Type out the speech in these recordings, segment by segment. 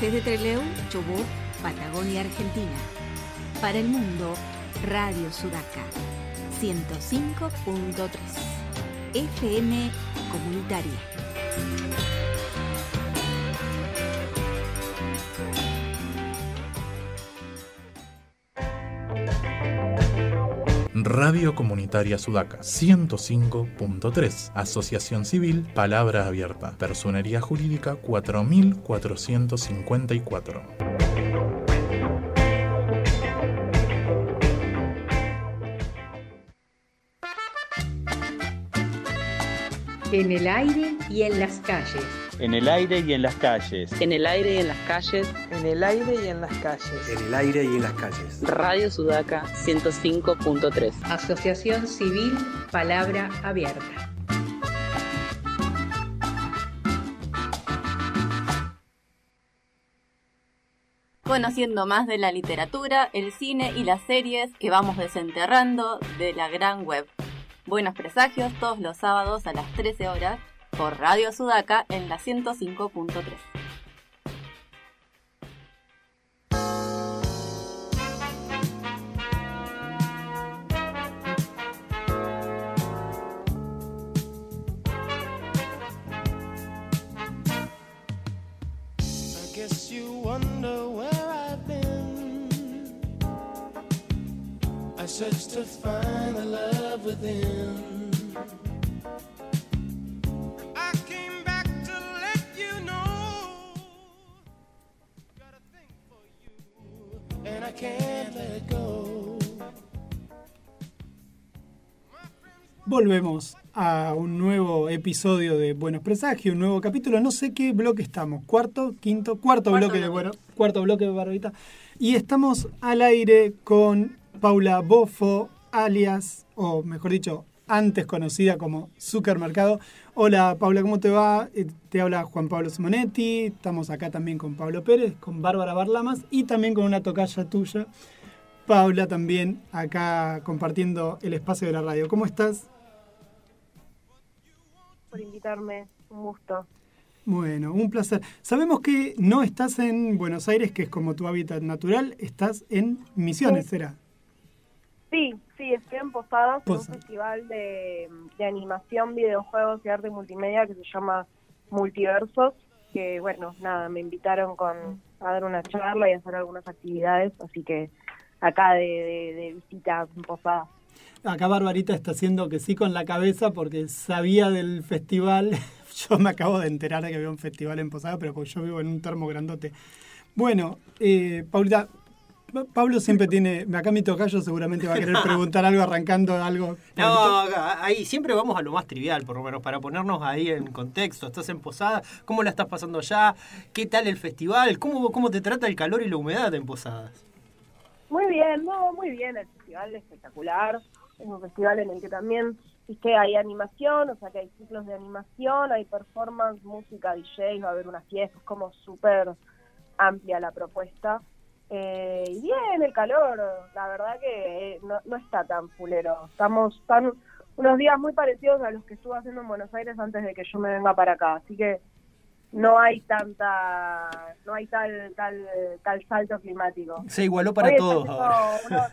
Desde Trelew, Chubut, Patagonia, Argentina. Para el mundo, Radio Sudaca. 105.3. FM Comunitaria. Radio Comunitaria Sudaca 105.3, Asociación Civil Palabra Abierta, Personería Jurídica 4454. En el aire y en las calles. En el aire y en las calles. En el aire y en las calles. En el aire y en las calles. En el aire y en las calles. Radio Sudaca 105.3. Asociación Civil Palabra Abierta. Conociendo más de la literatura, el cine y las series que vamos desenterrando de la gran web. Buenos presagios todos los sábados a las 13 horas por Radio Sudaca en la 105.3. I search to find the love within. Volvemos a un nuevo episodio de Buenos Presagios, un nuevo capítulo. No sé qué bloque estamos, cuarto, quinto, cuarto, bloque, de bueno, cuarto bloque de Barbita. Y estamos al aire con Paula Bofo, alias, o mejor dicho, antes conocida como Supermercado. Hola Paula, ¿cómo te va? Eh, te habla Juan Pablo Simonetti, estamos acá también con Pablo Pérez, con Bárbara Barlamas y también con una tocaya tuya, Paula también acá compartiendo el espacio de la radio. ¿Cómo estás? Por invitarme, un gusto. Bueno, un placer. Sabemos que no estás en Buenos Aires, que es como tu hábitat natural, estás en Misiones, ¿será? Sí, sí, estoy en Posadas, en un festival de, animación, videojuegos y arte multimedia que se llama Multiversos, que bueno, nada, me invitaron con a dar una charla y a hacer algunas actividades, así que acá de, de, de visita en Posadas. Acá Barbarita está haciendo que sí con la cabeza porque sabía del festival. Yo me acabo de enterar de que había un festival en Posada, pero porque yo vivo en un termo grandote. Bueno, eh, Paulita, Pablo siempre tiene, acá mi tocayo seguramente va a querer preguntar algo arrancando algo. No, ahí siempre vamos a lo más trivial, por lo menos, para ponernos ahí en contexto. Estás en Posada, ¿cómo la estás pasando ya? ¿Qué tal el festival? ¿Cómo, cómo te trata el calor y la humedad en Posadas? Muy bien, no, muy bien, el festival es espectacular es un festival en el que también que hay animación, o sea que hay ciclos de animación, hay performance, música, DJ, va a haber una fiesta, es como súper amplia la propuesta. Eh, y bien, el calor, la verdad que eh, no, no está tan fulero. Estamos tan unos días muy parecidos a los que estuve haciendo en Buenos Aires antes de que yo me venga para acá, así que no hay tanta, no hay tal tal tal salto climático. Se igualó para todos ahora.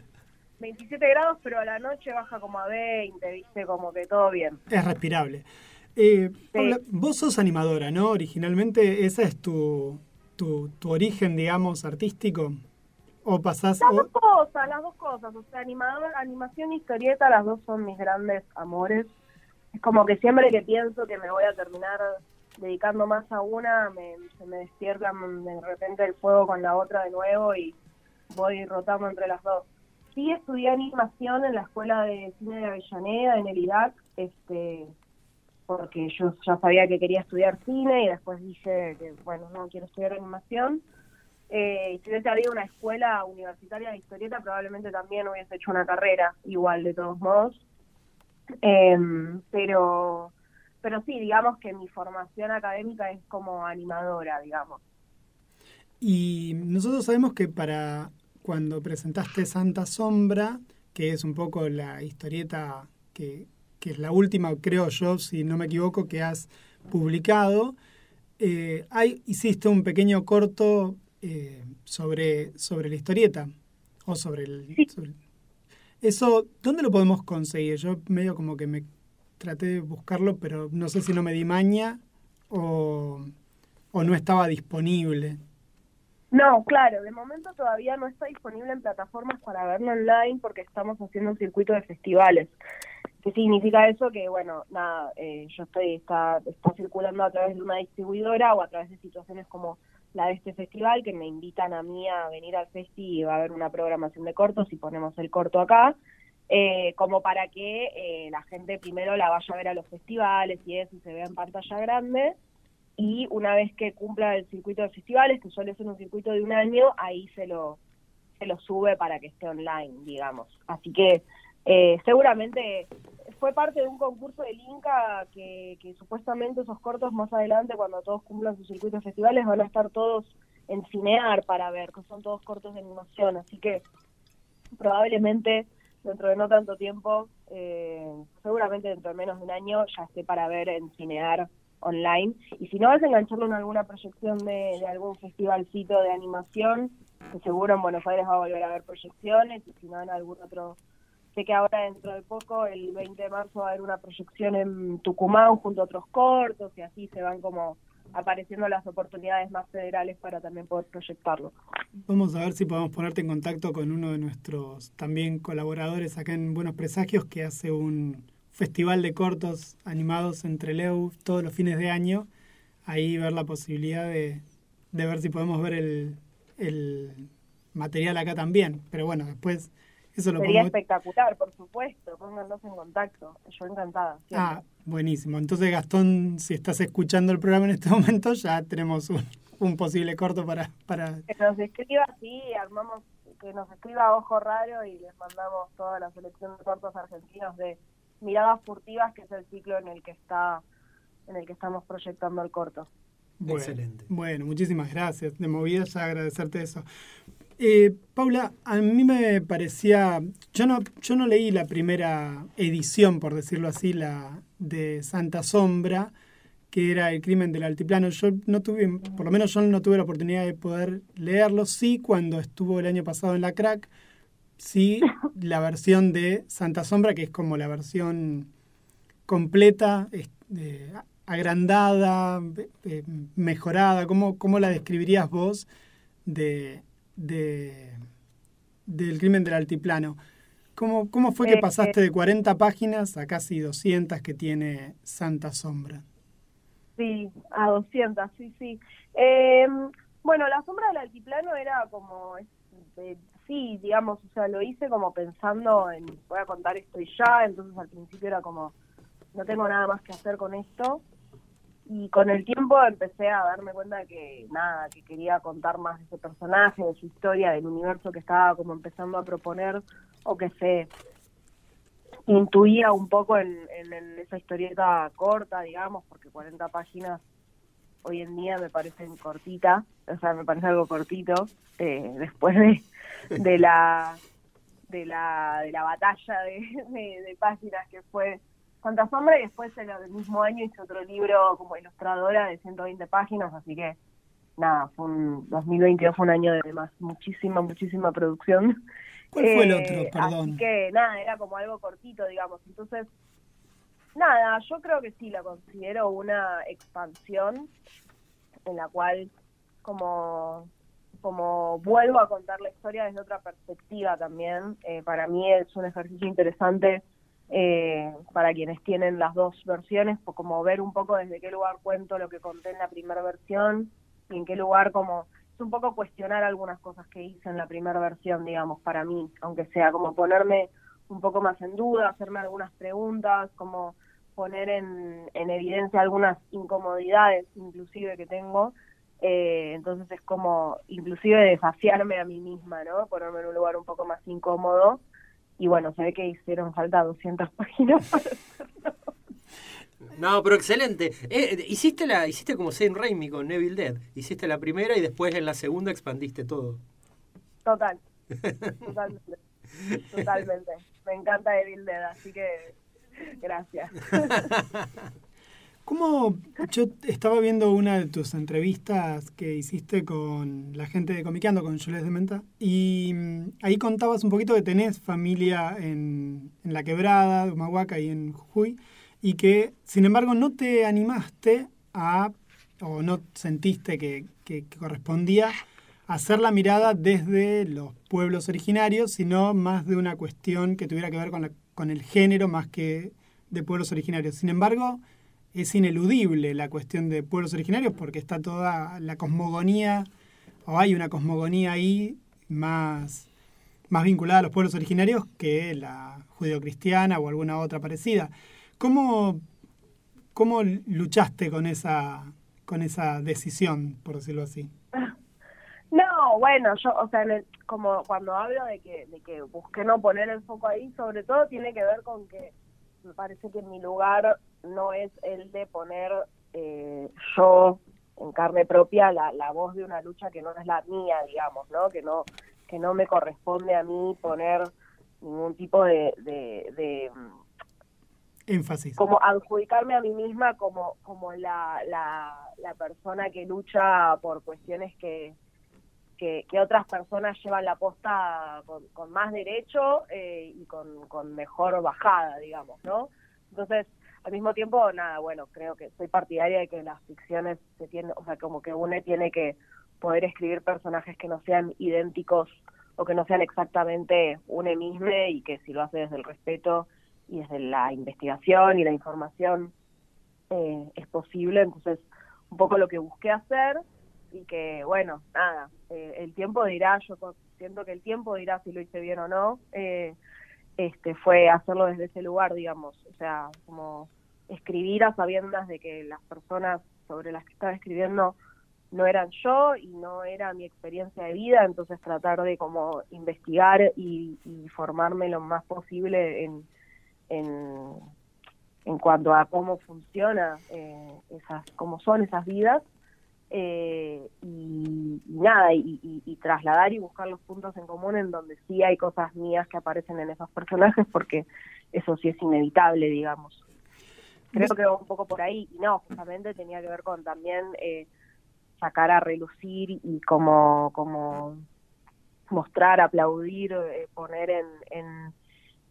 27 grados, pero a la noche baja como a 20, ¿viste? Como que todo bien. Es respirable. Eh, vos sos animadora, ¿no? Originalmente, ¿esa es tu, tu, origen, digamos, artístico? ¿O pasás...? Las dos cosas, las dos cosas. O sea, animador, animación y historieta, las dos son mis grandes amores. Es como que siempre que pienso que me voy a terminar dedicando más a una, me, se me despierta de repente el fuego con la otra de nuevo y voy rotando entre las dos sí estudié animación en la Escuela de Cine de Avellaneda, en el IDAC, este, porque yo ya sabía que quería estudiar cine y después dije que, bueno, no quiero estudiar animación. Eh, si hubiese habido una escuela universitaria de historieta, probablemente también hubiese hecho una carrera igual, de todos modos. Em, pero, pero sí, digamos que mi formación académica es como animadora, digamos. Y nosotros sabemos que para cuando presentaste Santa Sombra, que es un poco la historieta que, es la última, creo yo, si no me equivoco, que has publicado. eh, hay, hiciste un pequeño corto eh, sobre, sobre la historieta o sobre el, sobre- Eso, ¿dónde lo podemos conseguir? Yo medio como que me traté de buscarlo, pero no sé si no me di maña o, o no estaba disponible. No, claro, de momento todavía no está disponible en plataformas para verlo online porque estamos haciendo un circuito de festivales. ¿Qué significa eso? Que, bueno, nada, eh, yo estoy, está, está circulando a través de una distribuidora o a través de situaciones como la de este festival que me invitan a mí a venir al festi y va a haber una programación de cortos y ponemos el corto acá, eh, como para que eh, la gente primero la vaya a ver a los festivales y eso y se vea en pantalla grande y una vez que cumpla el circuito de festivales, que suele ser un circuito de un año, ahí se lo, se lo sube para que esté online, digamos. Así que eh, seguramente fue parte de un concurso del Inca que, que supuestamente esos cortos más adelante, cuando todos cumplan sus circuitos festivales, van a estar todos en Cinear para ver, que son todos cortos de animación. Así que probablemente dentro de no tanto tiempo, eh, seguramente dentro de menos de un año, ya esté para ver en Cinear online. Y si no, vas a engancharlo en alguna proyección de, de algún festivalcito de animación, que seguro en Buenos Aires va a volver a haber proyecciones, y si no, en algún otro. Sé que ahora dentro de poco, el 20 de marzo, va a haber una proyección en Tucumán junto a otros cortos, y así se van como apareciendo las oportunidades más federales para también poder proyectarlo. Vamos a ver si podemos ponerte en contacto con uno de nuestros también colaboradores acá en Buenos Presagios que hace un festival de cortos animados entre Leu todos los fines de año. Ahí ver la posibilidad de, de ver si podemos ver el, el material acá también. Pero bueno, después eso lo Sería espectacular, por supuesto. Pónganos en contacto. Yo encantada. siempre. Ah, buenísimo. Entonces, Gastón, si estás escuchando el programa en este momento, ya tenemos un, un posible corto para, para... Que nos escriba, sí, armamos, que nos escriba Ojo Raro y les mandamos toda la selección de cortos argentinos de Miradas Furtivas, que es el ciclo en el que está en el que estamos proyectando el corto. Bueno, Excelente. Bueno, muchísimas gracias. De movida ya agradecerte eso. Eh, Paula, a mí me parecía, yo no, yo no leí la primera edición, por decirlo así, la de Santa Sombra, que era el crimen del altiplano. Yo no tuve, por lo menos yo no tuve la oportunidad de poder leerlo. Sí, cuando estuvo el año pasado en la crack, sí, la versión de Santa Sombra, que es como la versión completa, eh, agrandada, eh, mejorada. ¿Cómo, ¿Cómo la describirías vos de, de- del crimen del altiplano? ¿Cómo, cómo fue que Eh, pasaste de 40 páginas a casi 200 que tiene Santa Sombra? Sí, a 200, sí, sí. Eh, bueno, La Sombra del Altiplano era como, eh, sí, digamos, o sea, lo hice como pensando en, voy a contar esto y ya, entonces al principio era como, no tengo nada más que hacer con esto. Y con el tiempo empecé a darme cuenta que nada, que quería contar más de ese personaje, de su historia, del universo que estaba como empezando a proponer o que se intuía un poco en, esa historieta corta, digamos, porque 40 páginas hoy en día me parecen cortitas, o sea, me parece algo cortito, eh, después de, de la de la de la batalla de páginas que fue Santa Sombra y después en el mismo año hice otro libro como ilustradora de 120 páginas, así que nada, fue un 2022 fue un año de más muchísima, muchísima producción. ¿Cuál fue el Eh, otro? Perdón. Así que nada, era como algo cortito, digamos. Entonces, nada, yo creo que sí, la considero una expansión en la cual como, como vuelvo a contar la historia desde otra perspectiva también. Eh, para mí es un ejercicio interesante eh, para quienes tienen las dos versiones, como ver un poco desde qué lugar cuento lo que conté en la primera versión y en qué lugar como es un poco cuestionar algunas cosas que hice en la primera versión, digamos, para mí, aunque sea como ponerme un poco más en duda, hacerme algunas preguntas, como poner en, en evidencia algunas incomodidades inclusive que tengo. Eh, entonces es como inclusive desafiarme a mí misma, ¿no? Ponerme en un lugar un poco más incómodo. Y bueno, se ve que hicieron falta 200 páginas para No, pero excelente. Eh, hiciste la hiciste como Sam Raimi con Neville Dead. Hiciste la primera y después en la segunda expandiste todo. Total. Totalmente. Totalmente. Me encanta Evil Dead, así que gracias. ¿Cómo? Yo estaba viendo una de tus entrevistas que hiciste con la gente de Comiqueando, con Jules de Menta, y mm, ahí contabas un poquito que tenés familia en, en La Quebrada, Humahuaca y en Jujuy, y que, sin embargo, no te animaste a, o no sentiste que, que- que correspondía hacer la mirada desde los pueblos originarios, sino más de una cuestión que tuviera que ver con, la- con el género más que de pueblos originarios. Sin embargo, es ineludible la cuestión de pueblos originarios porque está toda la cosmogonía, o hay una cosmogonía ahí más, más vinculada a los pueblos originarios que la judeocristiana o alguna otra parecida. ¿Cómo, cómo luchaste con esa, con esa decisión, por decirlo así? No, bueno, yo, o sea, en como cuando hablo de que, de que busqué no poner el foco ahí, sobre todo tiene que ver con que me parece que mi lugar no es el de poner eh, yo en carne propia la, la voz de una lucha que no es la mía, digamos, ¿no? Que no que no me corresponde a mí poner ningún tipo de, de, de, mm, Énfasis. como adjudicarme a mí misma como como la, la, la persona que lucha por cuestiones que, que, que otras personas llevan la posta con, con más derecho eh, y con, con mejor bajada, digamos, ¿no? Entonces, al mismo tiempo, nada, bueno, creo que soy partidaria de que las ficciones se tienen, o sea, como que uno tiene que poder escribir personajes que no sean idénticos o que no sean exactamente une mismo y que si lo hace desde el respeto y desde la investigación y la información eh, es posible. Entonces, un poco lo que busqué hacer y que, bueno, nada, eh, el tiempo dirá, yo siento que el tiempo dirá si lo hice bien o no, eh, este fue hacerlo desde ese lugar, digamos, o sea, como escribir a sabiendas de que las personas sobre las que estaba escribiendo no eran yo y no era mi experiencia de vida, entonces tratar de como investigar y, formarme lo más posible en, en, en cuanto a cómo funciona eh, esas, cómo son esas vidas eh, y, nada, y, trasladar y buscar los puntos en común en donde sí hay cosas mías que aparecen en esos personajes, porque eso sí es inevitable, digamos. Creo que va un poco por ahí, y no, justamente tenía que ver con también eh, sacar a relucir y como, como mostrar, aplaudir, eh, poner en,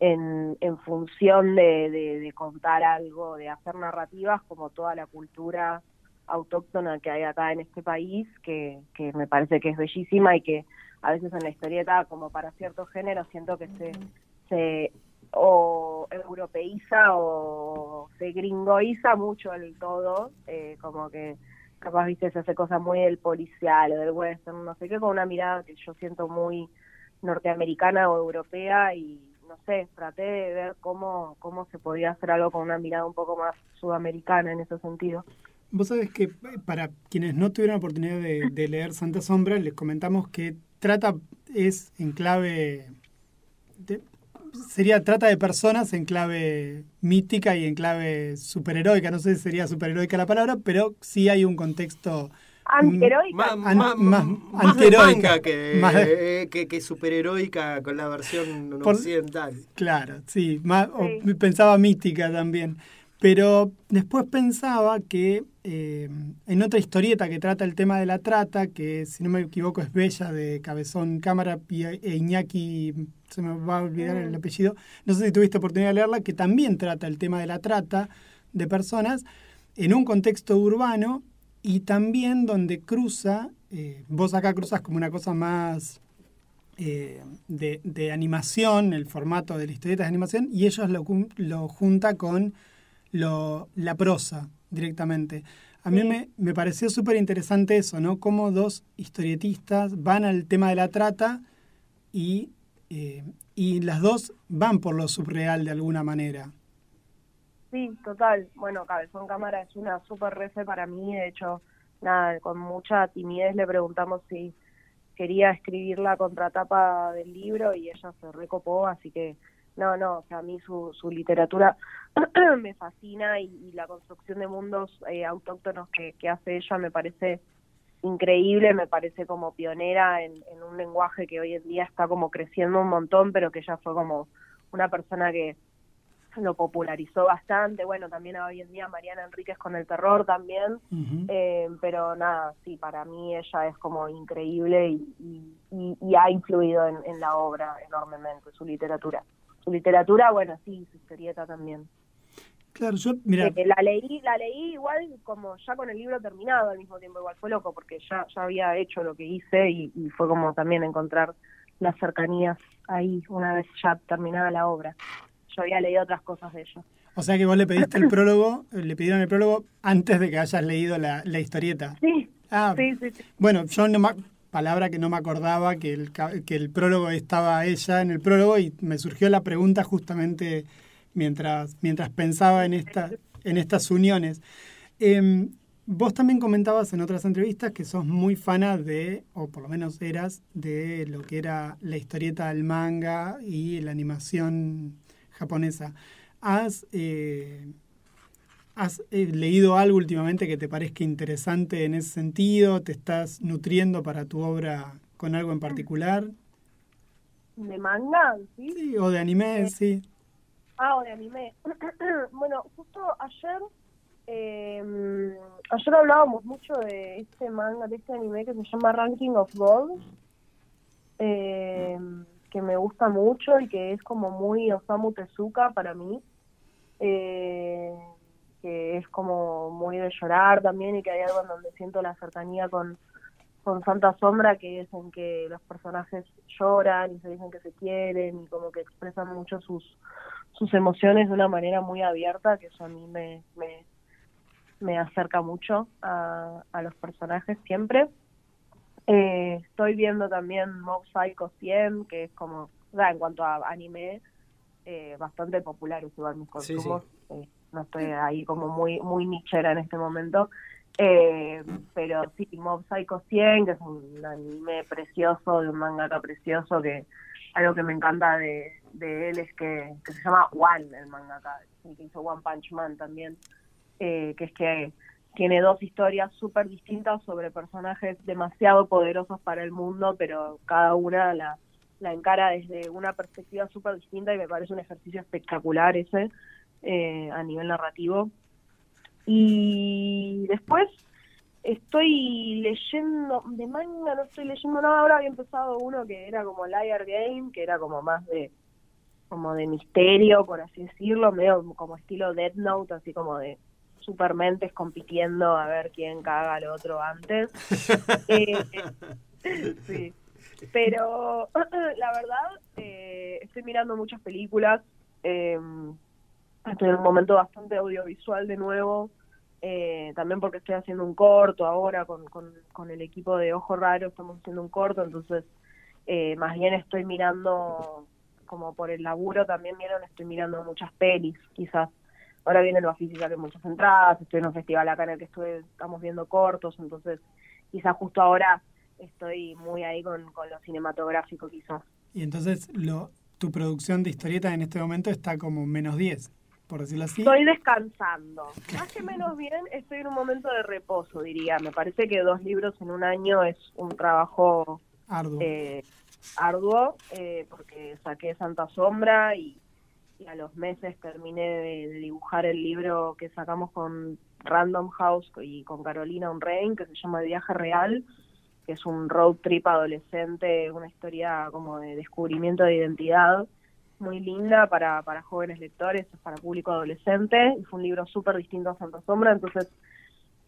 en, en, función de, de contar algo, de hacer narrativas, como toda la cultura autóctona que hay acá en este país, que, que me parece que es bellísima y que a veces en la historieta, como para ciertos géneros, siento que se, se o europeiza o se gringoiza mucho el todo, eh, como que capaz, viste, se hace cosas muy del policial o del western, no sé qué, con una mirada que yo siento muy norteamericana o europea y no sé, traté de ver cómo, cómo se podía hacer algo con una mirada un poco más sudamericana en ese sentido. Vos sabés que eh, para quienes no tuvieron la oportunidad de, de leer Santa Sombra, les comentamos que trata, es en clave, de- sería, trata de personas en clave mítica y en clave superheroica. No sé si sería superheroica la palabra, pero sí hay un contexto... Antiheroica. Más, An- más- más- más de antiheroica. manga que, Más de- eh, que, que superheroica con la versión Por- occidental. Claro, sí, más, o pensaba mística también. Pero después pensaba que eh, en otra historieta que trata el tema de la trata, que si no me equivoco es Bella de Cabezón Cámara y- e Iñaki, se me va a olvidar el apellido, no sé si tuviste oportunidad de leerla, que también trata el tema de la trata de personas en un contexto urbano y también donde cruza, eh, vos acá cruzas como una cosa más eh, de, de animación, el formato de la historieta de animación, y ellos lo, lo junta con lo, la prosa directamente. A mí me, me pareció súper interesante eso, ¿no? Cómo dos historietistas van al tema de la trata y, eh, y las dos van por lo subreal de alguna manera. Sí, total. Bueno, Cabezón Cámara es una súper refe para mí. De hecho, nada, con mucha timidez le preguntamos si quería escribir la contratapa del libro y ella se recopó, así que no, no, o sea, a mí su, su literatura me fascina y, y la construcción de mundos eh, autóctonos que, que hace ella me parece increíble, me parece como pionera en, en un lenguaje que hoy en día está como creciendo un montón, pero que ella fue como una persona que lo popularizó bastante. Bueno, también hoy en día Mariana Enríquez con el terror también. Eh, pero nada, sí, para mí ella es como increíble y, y- y- y ha influido en, en la obra enormemente, su literatura. Su literatura, bueno, sí, su historieta también. Claro, yo, mira, Eh, la leí, la leí igual como ya con el libro terminado al mismo tiempo, igual fue loco porque ya, ya había hecho lo que hice y, y fue como también encontrar las cercanías ahí una vez ya terminada la obra. Yo había leído otras cosas de ella. o sea que vos le pediste el prólogo, eh, le pidieron el prólogo antes de que hayas leído la, la historieta. Sí, Ah, sí, sí, sí. Bueno, yo no palabra que no me acordaba que el, que el prólogo estaba ella en el prólogo y me surgió la pregunta justamente mientras, mientras pensaba en, esta, en estas uniones. Em, vos también comentabas en otras entrevistas que sos muy fana de, o por lo menos eras, de lo que era la historieta del manga y la animación japonesa. ¿Has, eh, ¿Has eh, leído algo últimamente que te parezca interesante en ese sentido? ¿Te estás nutriendo para tu obra con algo en particular? ¿De manga? ¿sí? Sí, o de anime, sí. Ah, o de anime. bueno, justo ayer, eh, ayer hablábamos mucho de este manga, de este anime que se llama Ranking of Gods, eh, que me gusta mucho y que es como muy Osamu Tezuka para mí, eh, que es como muy de llorar también y que hay algo en donde siento la cercanía con, con Santa Sombra, que es en que los personajes lloran y se dicen que se quieren y como que expresan mucho sus sus emociones de una manera muy abierta, que eso a mí me, me, me acerca mucho a, a los personajes siempre. Eh, estoy viendo también Mob Psycho 100, que es como, o sea, en cuanto a anime, eh, bastante popular igual mis Sí, sí. consumos. Eh, no estoy ahí como muy muy nichera en este momento. Eh, pero sí, Mob Psycho 100, que es un anime precioso, de un mangaka precioso, que algo que me encanta de, de él es que, que se llama One, el mangaka, el que hizo One Punch Man también, eh, que es que tiene dos historias súper distintas sobre personajes demasiado poderosos para el mundo, pero cada una la, la encara desde una perspectiva súper distinta y me parece un ejercicio espectacular ese eh, a nivel narrativo. Y después estoy leyendo, de manga no estoy leyendo nada, ahora había empezado uno que era como Liar Game, que era como más de como de misterio, por así decirlo, medio como estilo Death Note, así como de supermentes compitiendo a ver quién caga al otro antes. Eh, sí. Pero la verdad, eh, estoy mirando muchas películas. Estoy en un momento bastante audiovisual de nuevo. eh, también porque estoy haciendo un corto ahora con, con, con el equipo de Ojo Raro, estamos haciendo un corto, entonces eh, más bien estoy mirando, como por el laburo también vieron, estoy mirando muchas pelis, quizás. Ahora viene el Bafisi, salen muchas entradas, estoy en un festival acá en el que estoy, estamos viendo cortos, entonces quizás justo ahora estoy muy ahí con, con lo cinematográfico quizás. Y entonces lo, tu producción de historieta en este momento está como menos 10, por decirlo así. Estoy descansando. Más que menos bien, estoy en un momento de reposo, diría. Me parece que dos libros en un año es un trabajo Arduo. eh, arduo, eh, porque saqué Santa Sombra y, y a los meses terminé de, de dibujar el libro que sacamos con Random House y con Carolina Unrein, que se llama El viaje real, que es un road trip adolescente, una historia como de descubrimiento de identidad muy linda para, para jóvenes lectores, para público adolescente, y fue un libro súper distinto a Santa Sombra, entonces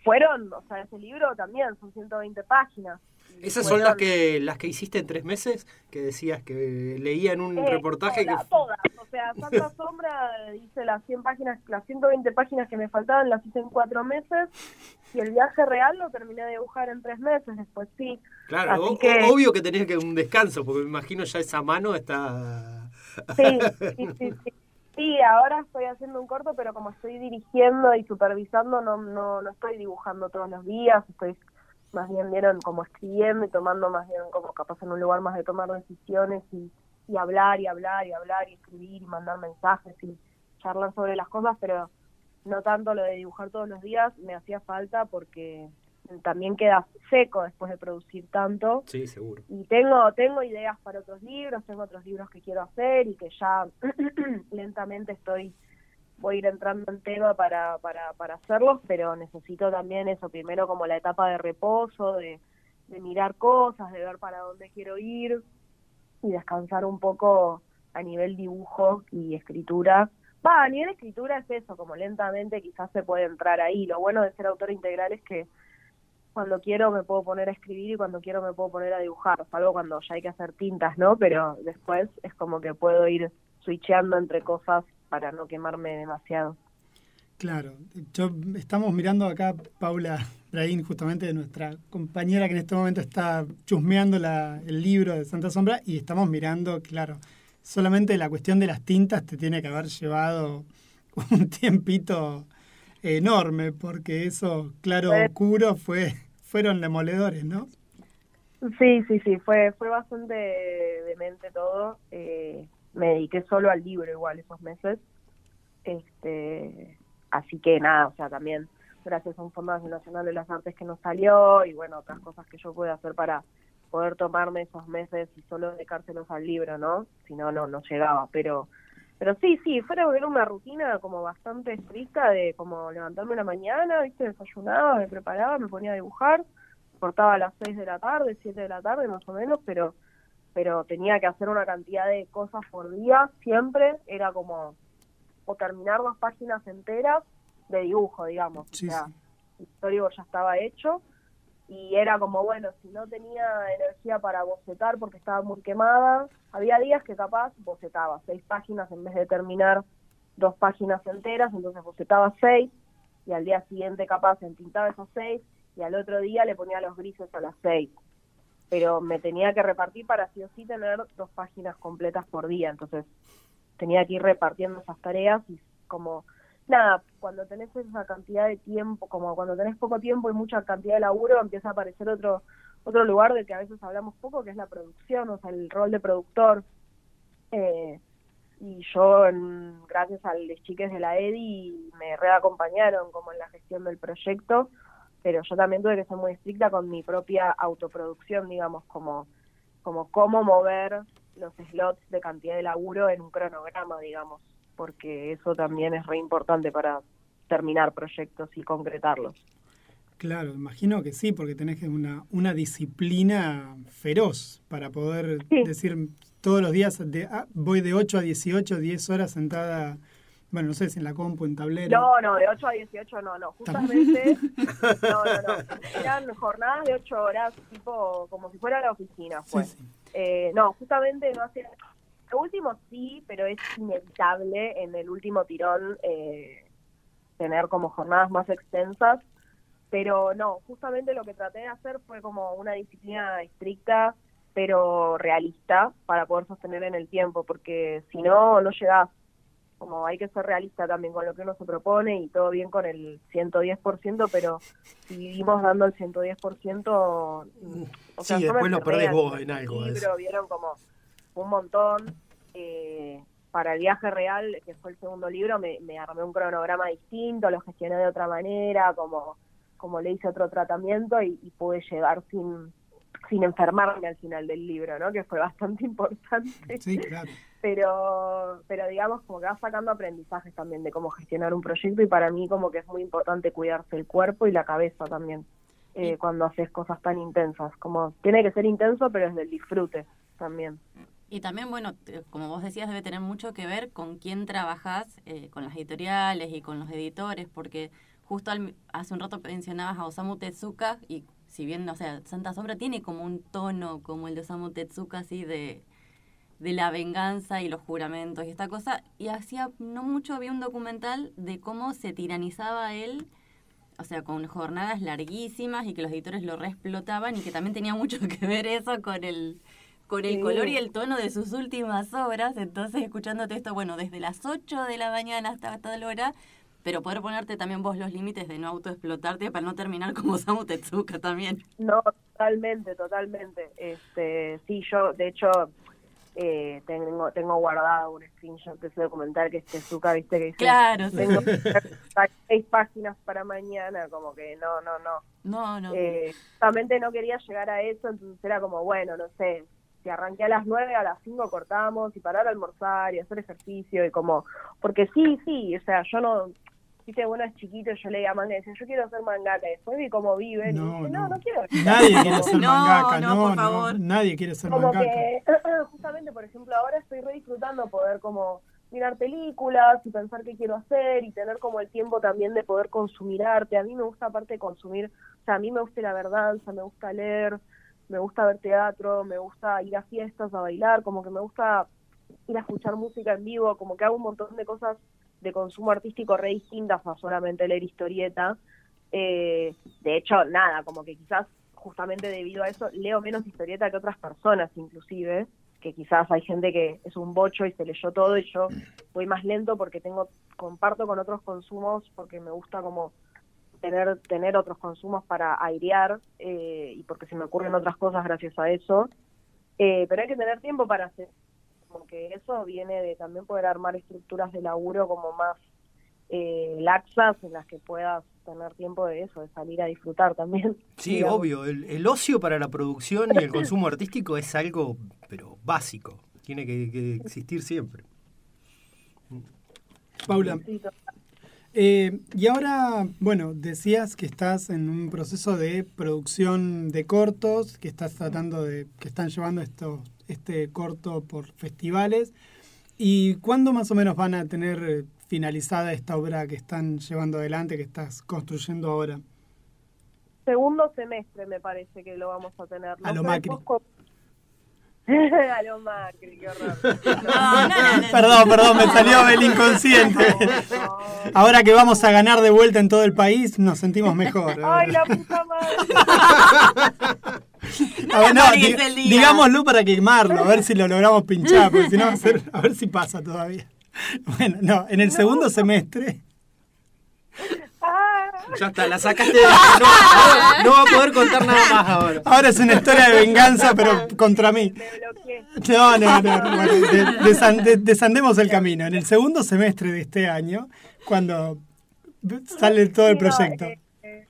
fueron, o sea, ese libro también son 120 páginas. ¿Esas son las que las que hiciste en tres meses? Que decías que leía en un Eh, reportaje toda- que... todas, o sea, Santa Sombra hice las 100 páginas, las 120 páginas que me faltaban las hice en cuatro meses y el viaje real lo terminé de dibujar en tres meses, después sí. Claro, o- que- obvio que tenías que un descanso, porque me imagino ya esa mano está... Sí, sí, sí, sí. Sí, ahora estoy haciendo un corto, pero como estoy dirigiendo y supervisando, no, no, no estoy dibujando todos los días, estoy más bien vieron como escribiendo y tomando más bien como capaz en un lugar más de tomar decisiones y, y hablar y hablar y hablar y escribir y mandar mensajes y charlar sobre las cosas, pero no tanto lo de dibujar todos los días, me hacía falta porque también queda seco después de producir tanto Sí, seguro. y tengo tengo ideas para otros libros tengo otros libros que quiero hacer y que ya lentamente estoy voy a ir entrando en tema para, para, para hacerlos, pero necesito también eso, primero como la etapa de reposo, de, de mirar cosas, de ver para dónde quiero ir y descansar un poco a nivel dibujo y escritura. Va, a nivel escritura es eso, como lentamente quizás se puede entrar ahí. Lo bueno de ser autor integral es que cuando quiero me puedo poner a escribir y cuando quiero me puedo poner a dibujar, salvo cuando ya hay que hacer tintas, ¿no? Pero después es como que puedo ir switcheando entre cosas para no quemarme demasiado. Claro, yo estamos mirando acá Paula Braín, justamente de nuestra compañera que en este momento está chusmeando la, el libro de Santa Sombra y estamos mirando, claro, solamente la cuestión de las tintas te tiene que haber llevado un tiempito enorme, porque eso, claro, oscuro, fue, fueron demoledores, ¿no? Sí, sí, sí, fue, fue bastante demente todo. Eh, me dediqué solo al libro igual esos meses. Este, así que nada, o sea, también gracias a un Fondo Nacional de las Artes que nos salió y bueno, otras cosas que yo pude hacer para poder tomarme esos meses y solo dedicárselos al libro, ¿no? Si no, no, no llegaba, pero pero sí, sí, fuera era una rutina como bastante estricta de como levantarme en la mañana, viste, desayunaba, me preparaba, me ponía a dibujar, cortaba a las 6 de la tarde, 7 de la tarde más o menos, pero pero tenía que hacer una cantidad de cosas por día, siempre era como o terminar dos páginas enteras de dibujo, digamos, Sí, o sea, sí. el histórico ya estaba hecho y era como, bueno, si no tenía energía para bocetar porque estaba muy quemada, había días que capaz bocetaba seis páginas en vez de terminar dos páginas enteras, entonces bocetaba seis y al día siguiente capaz entintaba esas seis y al otro día le ponía los grises a las seis. Pero me tenía que repartir para sí o sí tener dos páginas completas por día, entonces tenía que ir repartiendo esas tareas y como nada, cuando tenés esa cantidad de tiempo, como cuando tenés poco tiempo y mucha cantidad de laburo, empieza a aparecer otro otro lugar del que a veces hablamos poco, que es la producción, o sea, el rol de productor. Eh, y yo, gracias a los chiques de la EDI, me reacompañaron como en la gestión del proyecto, pero yo también tuve que ser muy estricta con mi propia autoproducción, digamos, como, como cómo mover los slots de cantidad de laburo en un cronograma, digamos, porque eso también es re importante para terminar proyectos y concretarlos. Claro, imagino que sí, porque tenés una, una disciplina feroz para poder Sí. decir todos los días, de, ah, voy de 8 a 18, 10 horas sentada, bueno, no sé si en la compu, en tablero. No, no, de 8 a 18 no, no, justamente, no, no, no, eran jornadas de 8 horas, tipo, como si fuera la oficina, Sí, sí. Eh, no, justamente no hacía. Lo último sí, pero es inevitable en el último tirón eh, tener como jornadas más extensas. Pero no, justamente lo que traté de hacer fue como una disciplina estricta, pero realista, para poder sostener en el tiempo, porque si no, no llegás. Como hay que ser realista también con lo que uno se propone y todo bien con el 110%, pero si vivimos dando el 110%, mm, o sea, Sí, me después lo perdés vos en el algo, libro, vieron como un montón. Eh, para el viaje real, que fue el segundo libro, me, me armé un cronograma distinto, lo gestioné de otra manera, como, como le hice otro tratamiento y, y pude llegar sin, sin enfermarme al final del libro, ¿no? Que fue bastante importante Sí, claro. pero pero digamos como que vas sacando aprendizajes también de cómo gestionar un proyecto y para mí como que es muy importante cuidarse el cuerpo y la cabeza también eh, cuando haces cosas tan intensas como tiene que ser intenso pero es del disfrute también Y también, bueno, como vos decías, debe tener mucho que ver con quién trabajás, eh, con las editoriales y con los editores, porque justo al- hace un rato mencionabas a Osamu Tezuka y si bien, o sea, Santa Sombra tiene como un tono como el de Osamu Tezuka, así de, de la venganza y los juramentos y esta cosa, y hacía no mucho había un documental de cómo se tiranizaba él o sea, con jornadas larguísimas y que los editores lo reexplotaban y que también tenía mucho que ver eso con el con el color y el tono de sus últimas obras. Entonces, escuchándote esto, bueno, desde las 8 de la mañana hasta tal hora, pero poder ponerte también vos los límites de no autoexplotarte para no terminar como Samu Tezuka también. no totalmente totalmente este sí yo de hecho eh, tengo tengo guardado un screenshot de ese documental que es Tezuka viste que Claro, sí. tengo seis páginas para mañana como que no no no No, no. eh, justamente no quería llegar a eso, entonces era como, bueno, no sé, si arranqué a las 9, a las 5 cortamos y parar a almorzar y hacer ejercicio y como, porque sí, sí, o sea, yo no, viste, bueno, es chiquito, yo leía manga y decía, yo quiero ser mangaka, y después vi cómo viven No, y dije, no, no, no. quiero. Nadie quiere ser mangaka, no, no, por no, favor. nadie quiere ser como mangaka. que justamente por ejemplo ahora estoy re disfrutando poder como mirar películas y pensar qué quiero hacer y tener como el tiempo también de poder consumir arte a mí me gusta aparte consumir o sea a mí me gusta ir a ver danza me gusta leer me gusta ver teatro me gusta ir a fiestas a bailar como que me gusta ir a escuchar música en vivo como que hago un montón de cosas de consumo artístico re distintas a solamente leer historieta. Eh, de hecho nada como que quizás justamente debido a eso leo menos historieta que otras personas inclusive que quizás hay gente que es un bocho y se leyó todo y yo voy más lento porque tengo comparto con otros consumos porque me gusta como tener tener otros consumos para airear eh, y porque se me ocurren otras cosas gracias a eso Eh, pero hay que tener tiempo para hacer como que eso viene de también poder armar estructuras de laburo como más eh, laxas en las que puedas tener tiempo de eso de salir a disfrutar también Sí, digamos. obvio. El, el ocio para la producción y el consumo artístico es algo, pero básico. Tiene que, que existir siempre. Paula, eh, y ahora, bueno, decías que estás en un proceso de producción de cortos, que estás tratando de, que están llevando esto, este corto por festivales. ¿Y cuándo más o menos van a tener eh, finalizada esta obra que están llevando adelante, que estás construyendo ahora? segundo semestre me parece que lo vamos a tener. A lo Macri. Cómo- a lo Macri, qué horror. No, no, no, no. Perdón, perdón, me salió el inconsciente. No. Ahora que vamos a ganar de vuelta en todo el país, nos sentimos mejor. Ay, la puta madre. A ver, no, el día. digámoslo para quemarlo, a ver si lo logramos pinchar, porque si no a ser, a ver si pasa todavía. Bueno, no, en el segundo semestre, Ya está, la sacaste de... No, va a poder contar nada más ahora. ahora es una historia de venganza, pero contra mí. me. No, no, no, bueno, de- desan- de- desandemos el camino. En el segundo semestre de este año, cuando sale todo el proyecto. eh, eh,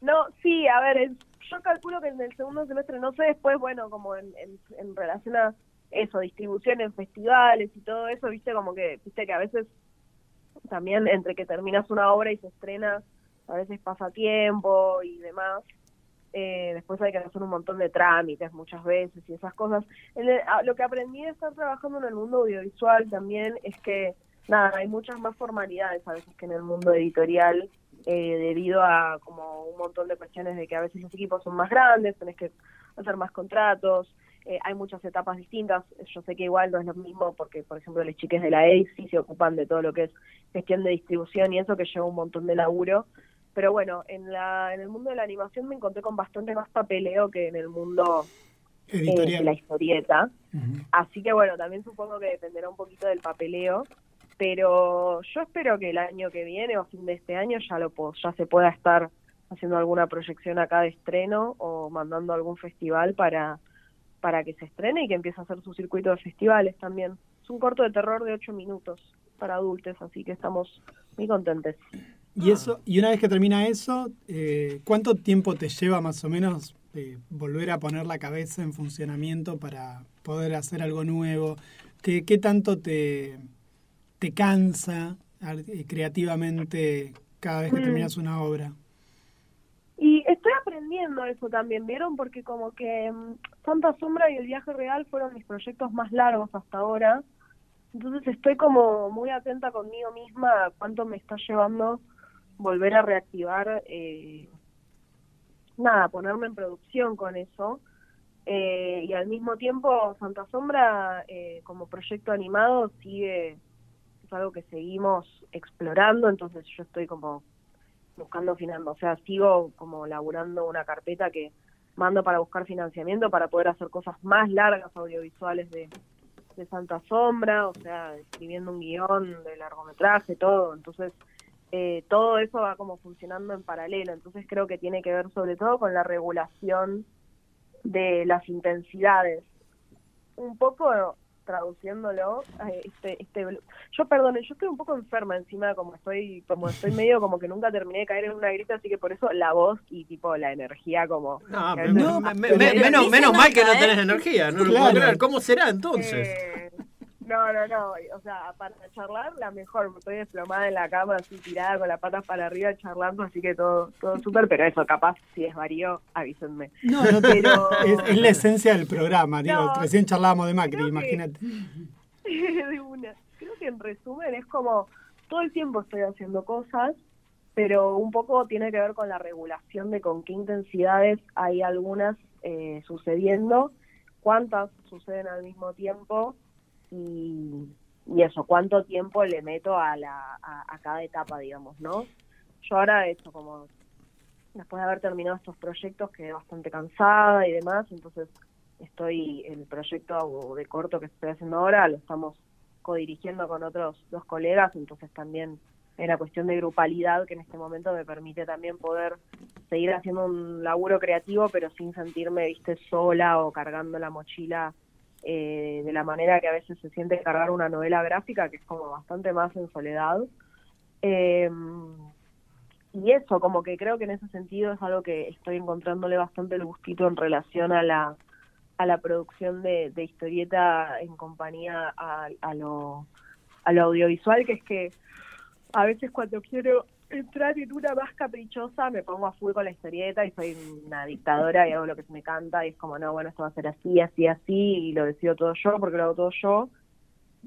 No, sí, a ver, es- yo calculo que en el segundo semestre, no sé, después, bueno, como en, en, en relación a eso, distribución en festivales y todo eso, viste, como que, viste que a veces también entre que terminas una obra y se estrena, a veces pasa tiempo y demás. Eh, después hay que hacer un montón de trámites muchas veces y esas cosas. En lo que aprendí de estar trabajando en el mundo audiovisual también es que, nada, hay muchas más formalidades a veces que en el mundo editorial eh, debido a como un montón de cuestiones de que a veces los equipos son más grandes, tenés que hacer más contratos, eh, hay muchas etapas distintas. Yo sé que igual no es lo mismo porque, por ejemplo, los chiques de la EI sí se ocupan de todo lo que es gestión de distribución y eso que lleva un montón de laburo. Pero bueno, en, la, en el mundo de la animación me encontré con bastante más papeleo que en el mundo eh, de la historieta. Así que bueno, también supongo que dependerá un poquito del papeleo, pero yo espero que el año que viene o fin de este año ya lo ya se pueda estar haciendo alguna proyección acá de estreno o mandando a algún festival para para que se estrene y que empiece a hacer su circuito de festivales también. Es un corto de terror de ocho minutos para adultos, así que estamos muy contentes. Y eso, y una vez que termina eso, eh, ¿cuánto tiempo te lleva más o menos eh, volver a poner la cabeza en funcionamiento para poder hacer algo nuevo? ¿Qué, qué tanto te, te cansa eh, creativamente cada vez que Mm. terminas una obra? Aprendiendo eso también, ¿vieron? Porque como que mm, Santa Sombra y El Viaje Real fueron mis proyectos más largos hasta ahora. Entonces estoy como muy atenta conmigo misma a cuánto me está llevando volver a reactivar, eh, nada, ponerme en producción con eso. Eh, y al mismo tiempo Santa Sombra eh, como proyecto animado sigue, es algo que seguimos explorando, entonces yo estoy como buscando financiamiento, o sea, sigo como laburando una carpeta que mando para buscar financiamiento para poder hacer cosas más largas audiovisuales de, de Santa Sombra, o sea, escribiendo un guion de largometraje, todo, entonces eh, todo eso va como funcionando en paralelo, entonces creo que tiene que ver sobre todo con la regulación de las intensidades. Un poco traduciéndolo, eh, este, este, yo perdone, yo estoy un poco enferma encima, como estoy, como estoy medio como que nunca terminé de caer en una gripe, así que por eso la voz y tipo la energía como... No, me- me- pero- me- menos, menos mal que no tenés energía, no lo Claro. puedo creer. ¿Cómo será entonces? Eh, no, no, no, o sea, para charlar la mejor, estoy desplomada en la cama, así tirada con las patas para arriba charlando, así que todo todo súper, pero eso capaz, si desvarío, avísenme. No, no Pero- es, es la esencia del programa. Digo, No, recién charlábamos de Macri, que- imagínate. de una. Creo que en resumen es como todo el tiempo estoy haciendo cosas, pero un poco tiene que ver con la regulación de con qué intensidades hay algunas eh, sucediendo, cuántas suceden al mismo tiempo y, eso, cuánto tiempo le meto a, la, a, a cada etapa, digamos, ¿no? Yo ahora he como, después de haber terminado estos proyectos, quedé bastante cansada y demás, entonces estoy, el proyecto de corto que estoy haciendo ahora lo estamos codirigiendo con otros dos colegas, entonces también era cuestión de grupalidad que en este momento me permite también poder seguir haciendo un laburo creativo, pero sin sentirme, viste, sola o cargando la mochila eh, de la manera que a veces se siente cargar una novela gráfica, que es como bastante más en soledad. Eh, y eso, como que creo que en ese sentido es algo que estoy encontrándole bastante el gustito en relación a la a la producción de, historieta en compañía a, a a lo audiovisual, que es que a veces cuando quiero entrar en una más caprichosa me pongo a full con la historieta y soy una dictadora y hago lo que se me canta y es como, no, bueno, esto va a ser así, así, así y lo decido todo yo porque lo hago todo yo.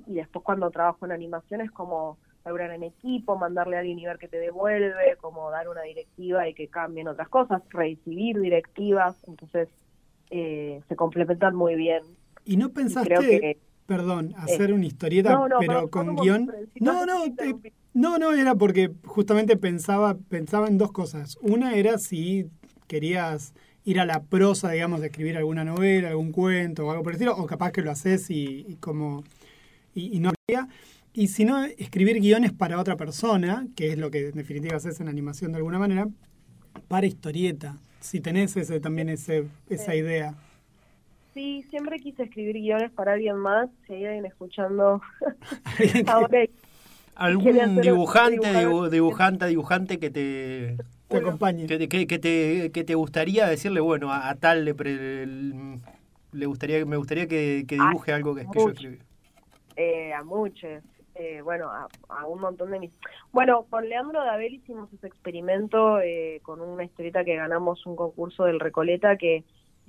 Y después cuando trabajo en animación es como laburar en equipo, mandarle a alguien y ver que te devuelve, como dar una directiva y que cambien otras cosas, recibir directivas, entonces eh, se complementan muy bien. ¿Y no creo pensaste, que- perdón, Eh, hacer una historieta, no, no, pero con guion? No, te no, eh, no, no, era porque justamente pensaba, pensaba en dos cosas. Una era si querías ir a la prosa, digamos, de escribir alguna novela, algún cuento o algo por el estilo, o capaz que lo haces y, y como y, y no. Y si no, escribir guiones para otra persona, que es lo que en definitiva haces en animación de alguna manera, para historieta. Si tenés ese, también ese, esa idea. Sí, siempre quise escribir guiones para alguien más, si hay alguien escuchando ahora ¿Algún dibujante, dibu- dibujante, dibujante que te, Te acompañe. que, que- que te, que te gustaría decirle, bueno, a, a tal le, pre- le gustaría, me gustaría que, que dibuje algo que, que yo escribí? eh, a muchos, eh, bueno, a, a un montón de mis... Bueno, con Leandro Dabel hicimos ese experimento eh, con una historieta que ganamos un concurso del Recoleta, que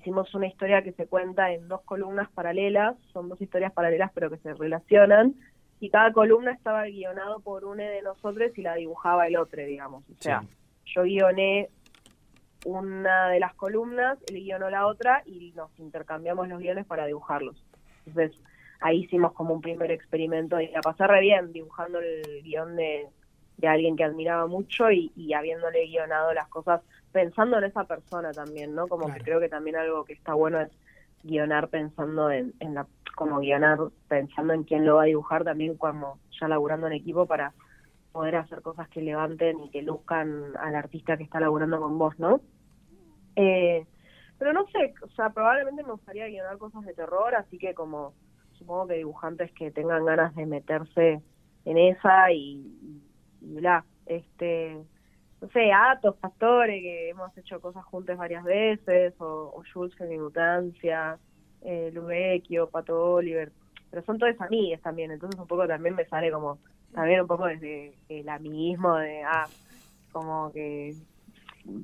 hicimos una historia que se cuenta en dos columnas paralelas, son dos historias paralelas pero que se relacionan, y cada columna estaba guionado por uno de nosotros y la dibujaba el otro, digamos. O sea, yo guioné una de las columnas, él guionó la otra y nos intercambiamos los guiones para dibujarlos. Entonces, ahí hicimos como un primer experimento y la pasé re bien dibujando el guion de, de alguien que admiraba mucho y, y habiéndole guionado las cosas pensando en esa persona también, ¿no? Como que creo que también algo que está bueno es guionar pensando en, en la, como guionar pensando en quién lo va a dibujar también cuando ya laburando en equipo para poder hacer cosas que levanten y que luzcan al artista que está laburando con vos, ¿no? Eh, pero no sé, o sea, probablemente me gustaría guionar cosas de terror, así que como supongo que dibujantes que tengan ganas de meterse en esa y, y, y bla, este, no sé, Atos, Pastore, que hemos hecho cosas juntos varias veces, o, o Jules en Mutancia, eh, Lubecchio, Pato Oliver, pero son todas amigas también, entonces un poco también me sale como, también un poco desde el amiguismo de, ah, como que,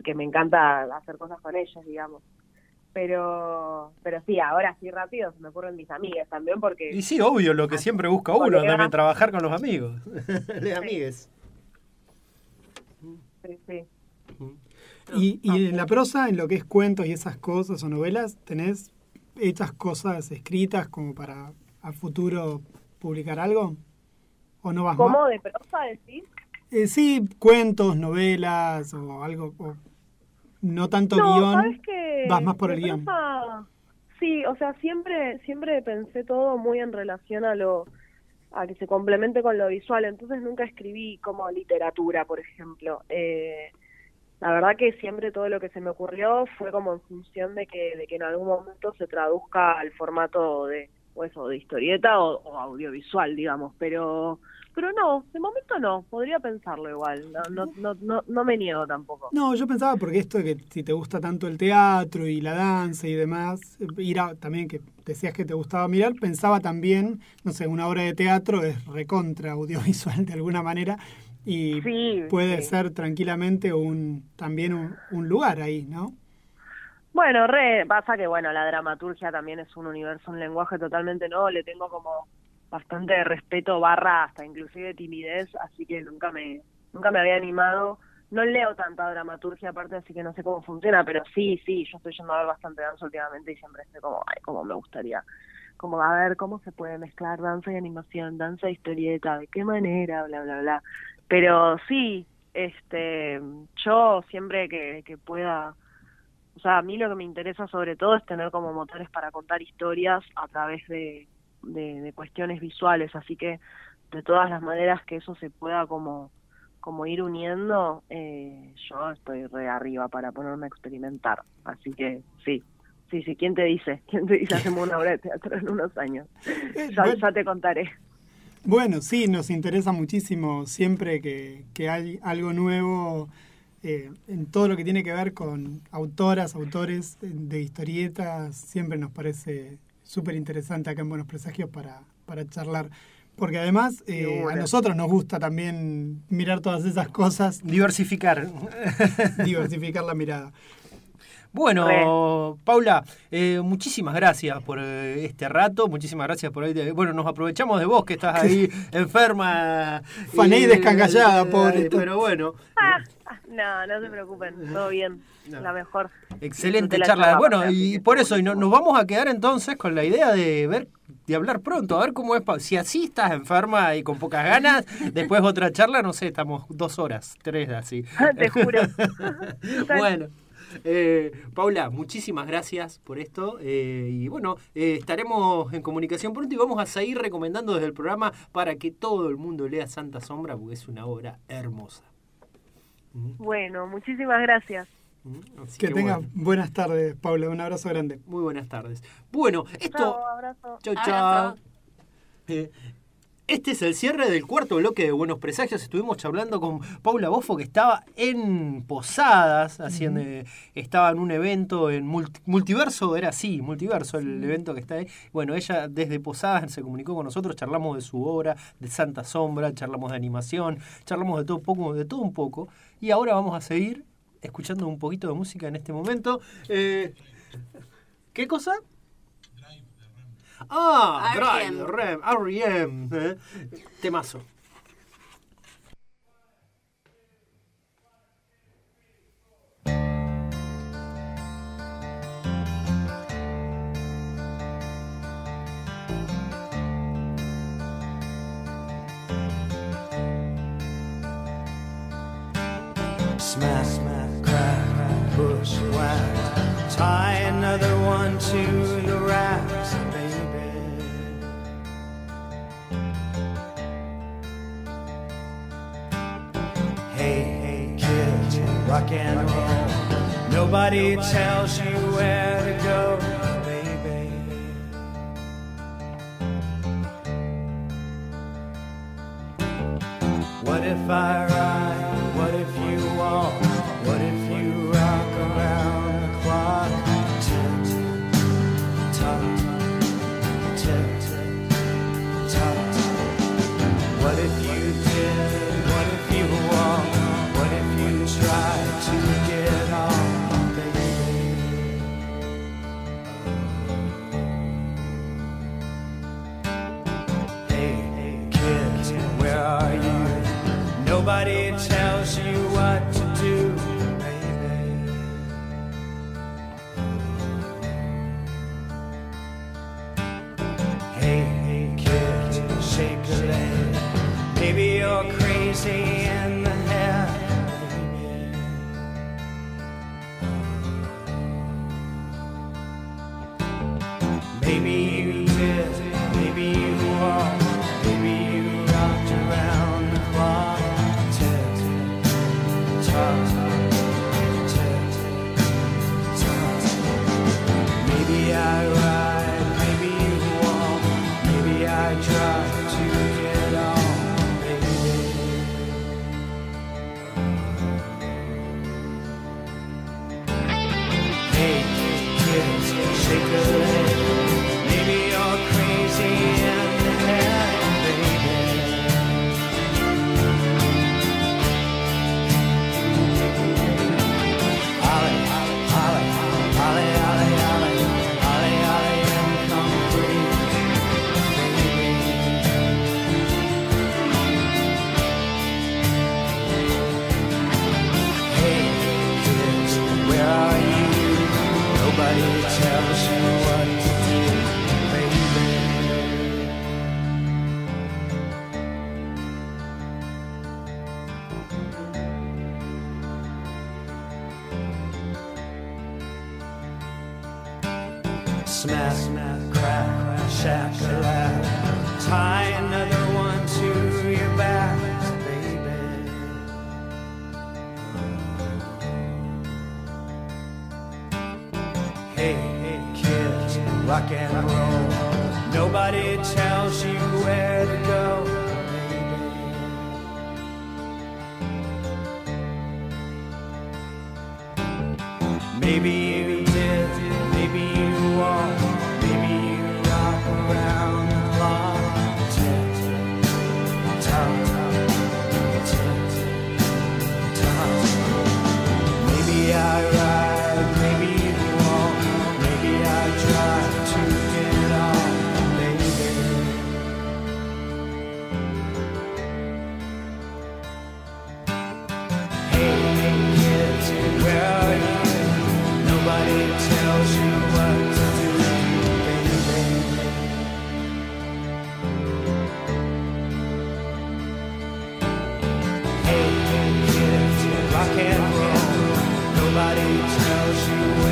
que me encanta hacer cosas con ellos, digamos. Pero, pero sí, ahora sí rápido se me ocurren mis amigas también porque... Y sí, obvio, lo que siempre busca uno, Colega. también trabajar con los amigos. Les amigues. Sí, sí. Y, y en la prosa, en lo que es cuentos y esas cosas o novelas, ¿tenés hechas cosas escritas como para a futuro publicar algo? ¿O no vas ¿Cómo más? de prosa decís? Eh, sí, cuentos, novelas o algo. o no tanto no, guion. Vas más por el guion. Sí, o sea, siempre siempre pensé todo muy en relación a lo a que se complemente con lo visual, entonces nunca escribí como literatura, por ejemplo. Eh, la verdad que siempre todo lo que se me ocurrió fue como en función de que, de que en algún momento se traduzca al formato de, o eso, de historieta o, o audiovisual, digamos, pero pero no, de momento no, podría pensarlo igual, no, no, no, no, no me niego tampoco. No, yo pensaba porque esto de que si te gusta tanto el teatro y la danza y demás, ir a, también que decías que te gustaba mirar, pensaba también, no sé, una obra de teatro es recontra audiovisual de alguna manera y Sí, puede sí. ser tranquilamente un también un, un lugar ahí, ¿no? Bueno, re, pasa que bueno, la dramaturgia también es un universo, un lenguaje totalmente nuevo, le tengo como bastante respeto barra hasta inclusive timidez, así que nunca me nunca me había animado. No leo tanta dramaturgia aparte, así que no sé cómo funciona, pero sí, sí, yo estoy yendo a ver bastante danza últimamente y siempre estoy como, ay, cómo me gustaría, como a ver cómo se puede mezclar danza y animación, danza y historieta, de qué manera, bla, bla, bla. Pero sí, este, yo siempre que, que pueda o sea, a mí lo que me interesa sobre todo es tener como motores para contar historias a través de, de, de cuestiones visuales, así que de todas las maneras que eso se pueda como, como ir uniendo, eh, yo estoy re arriba para ponerme a experimentar, así que sí. Sí, sí, ¿quién te dice? ¿Quién te dice hacemos una obra de teatro en unos años? Ya, ya te contaré. Bueno, sí, nos interesa muchísimo siempre que, que hay algo nuevo eh, en todo lo que tiene que ver con autoras, autores de, de historietas, siempre nos parece súper interesante acá en Buenos Presagios para, para charlar. Porque además eh, a nosotros nos gusta también mirar todas esas cosas. Diversificar. diversificar la mirada. Bueno, Paula, eh, muchísimas gracias por eh, este rato, muchísimas gracias por ahí. Bueno, nos aprovechamos de vos que estás ahí enferma. Fané y descangallada, pobre. Pero bueno, No, no se preocupen, todo bien, la mejor. excelente la charla. Bueno, y por eso y no- nos vamos a quedar entonces con la idea de ver, de hablar pronto, a ver cómo es. Si así estás enferma y con pocas ganas, después otra charla, no sé, estamos dos horas, tres así. Te juro. bueno. Eh, Paula, muchísimas gracias por esto eh, y bueno, eh, estaremos en comunicación pronto y vamos a seguir recomendando desde el programa para que todo el mundo lea Santa Sombra porque es una obra hermosa. Bueno, muchísimas gracias. Así Que tenga bueno, buenas tardes, Paula. Un abrazo grande. muy buenas tardes. Bueno, esto... Chao, abrazo. Chau, chau. Eh, este es el cierre del cuarto bloque de Buenos Presagios. Estuvimos charlando con Paula Bofo, que estaba en Posadas, haciendo, eh, estaba en un evento en multi- Multiverso, era así, Multiverso, el evento que está ahí. Bueno, ella desde Posadas se comunicó con nosotros, charlamos de su obra, de Santa Sombra, charlamos de animación, charlamos de todo un poco, de todo un poco. Y ahora vamos a seguir escuchando un poquito de música en este momento. Eh, ¿Qué cosa? Ah. Drive, Rem, R.E.M. eh. Temazo. Nobody tells you where to go, baby. What if I see Smack, smack, crack, shack-a-lack. Tie another one to your back, baby. Hey, hey, kids, rock and roll. Nobody tells you where to go, baby. Maybe tells you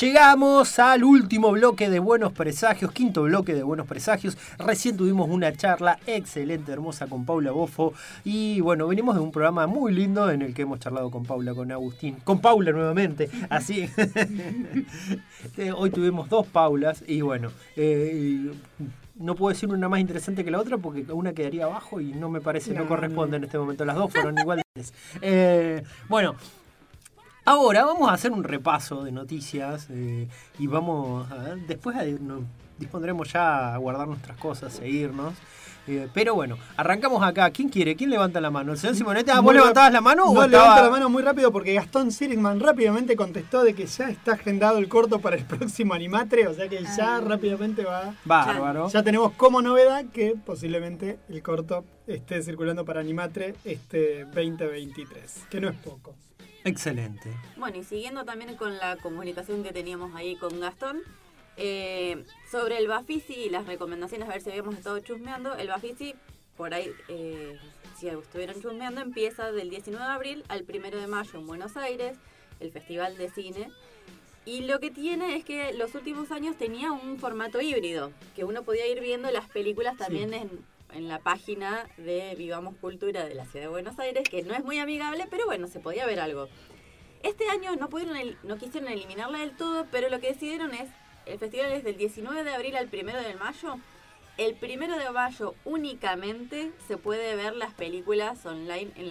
llegamos al último bloque de Buenos Presagios, quinto bloque de Buenos Presagios. Recién tuvimos una charla excelente, hermosa con Paula Bofo. Y bueno, venimos de un programa muy lindo en el que hemos charlado con Paula, con Agustín, con Paula nuevamente. Así. Eh, Hoy tuvimos dos Paulas y bueno. eh, no puedo decir una más interesante que la otra porque una quedaría abajo y no me parece, no, No, corresponde en este momento. Las dos fueron iguales. Eh, bueno, Ahora vamos a hacer un repaso de noticias eh, y vamos a ver, después a- nos dispondremos ya a guardar nuestras cosas, seguirnos. Eh, pero bueno, arrancamos acá. ¿Quién quiere? ¿Quién levanta la mano? ¿El señor Simonetti? Ah, ¿Vos levantabas la mano o No, estaba- levanta la mano muy rápido porque Gastón Sirigman rápidamente contestó de que ya está agendado el corto para el próximo Animatre, o sea que ya rápidamente va. Bárbaro. Ya tenemos como novedad que posiblemente el corto esté circulando para Animatre este 2023, que no es poco. Excelente. Bueno, y siguiendo también con la comunicación que teníamos ahí con Gastón, eh, sobre el Bafisi y las recomendaciones, a ver si habíamos estado chusmeando, el Bafisi, por ahí, eh, si estuvieron chusmeando, empieza del 19 de abril al 1 de mayo en Buenos Aires, el Festival de Cine. Y lo que tiene es que los últimos años tenía un formato híbrido, que uno podía ir viendo las películas también en, en la página de Vivamos Cultura de la Ciudad de Buenos Aires, que no es muy amigable, pero bueno, se podía ver algo. Este año no pudieron no quisieron eliminarla del todo, pero lo que decidieron es, el festival es del 19 de abril al 1 de mayo. El 1 de mayo únicamente se puede ver las películas online en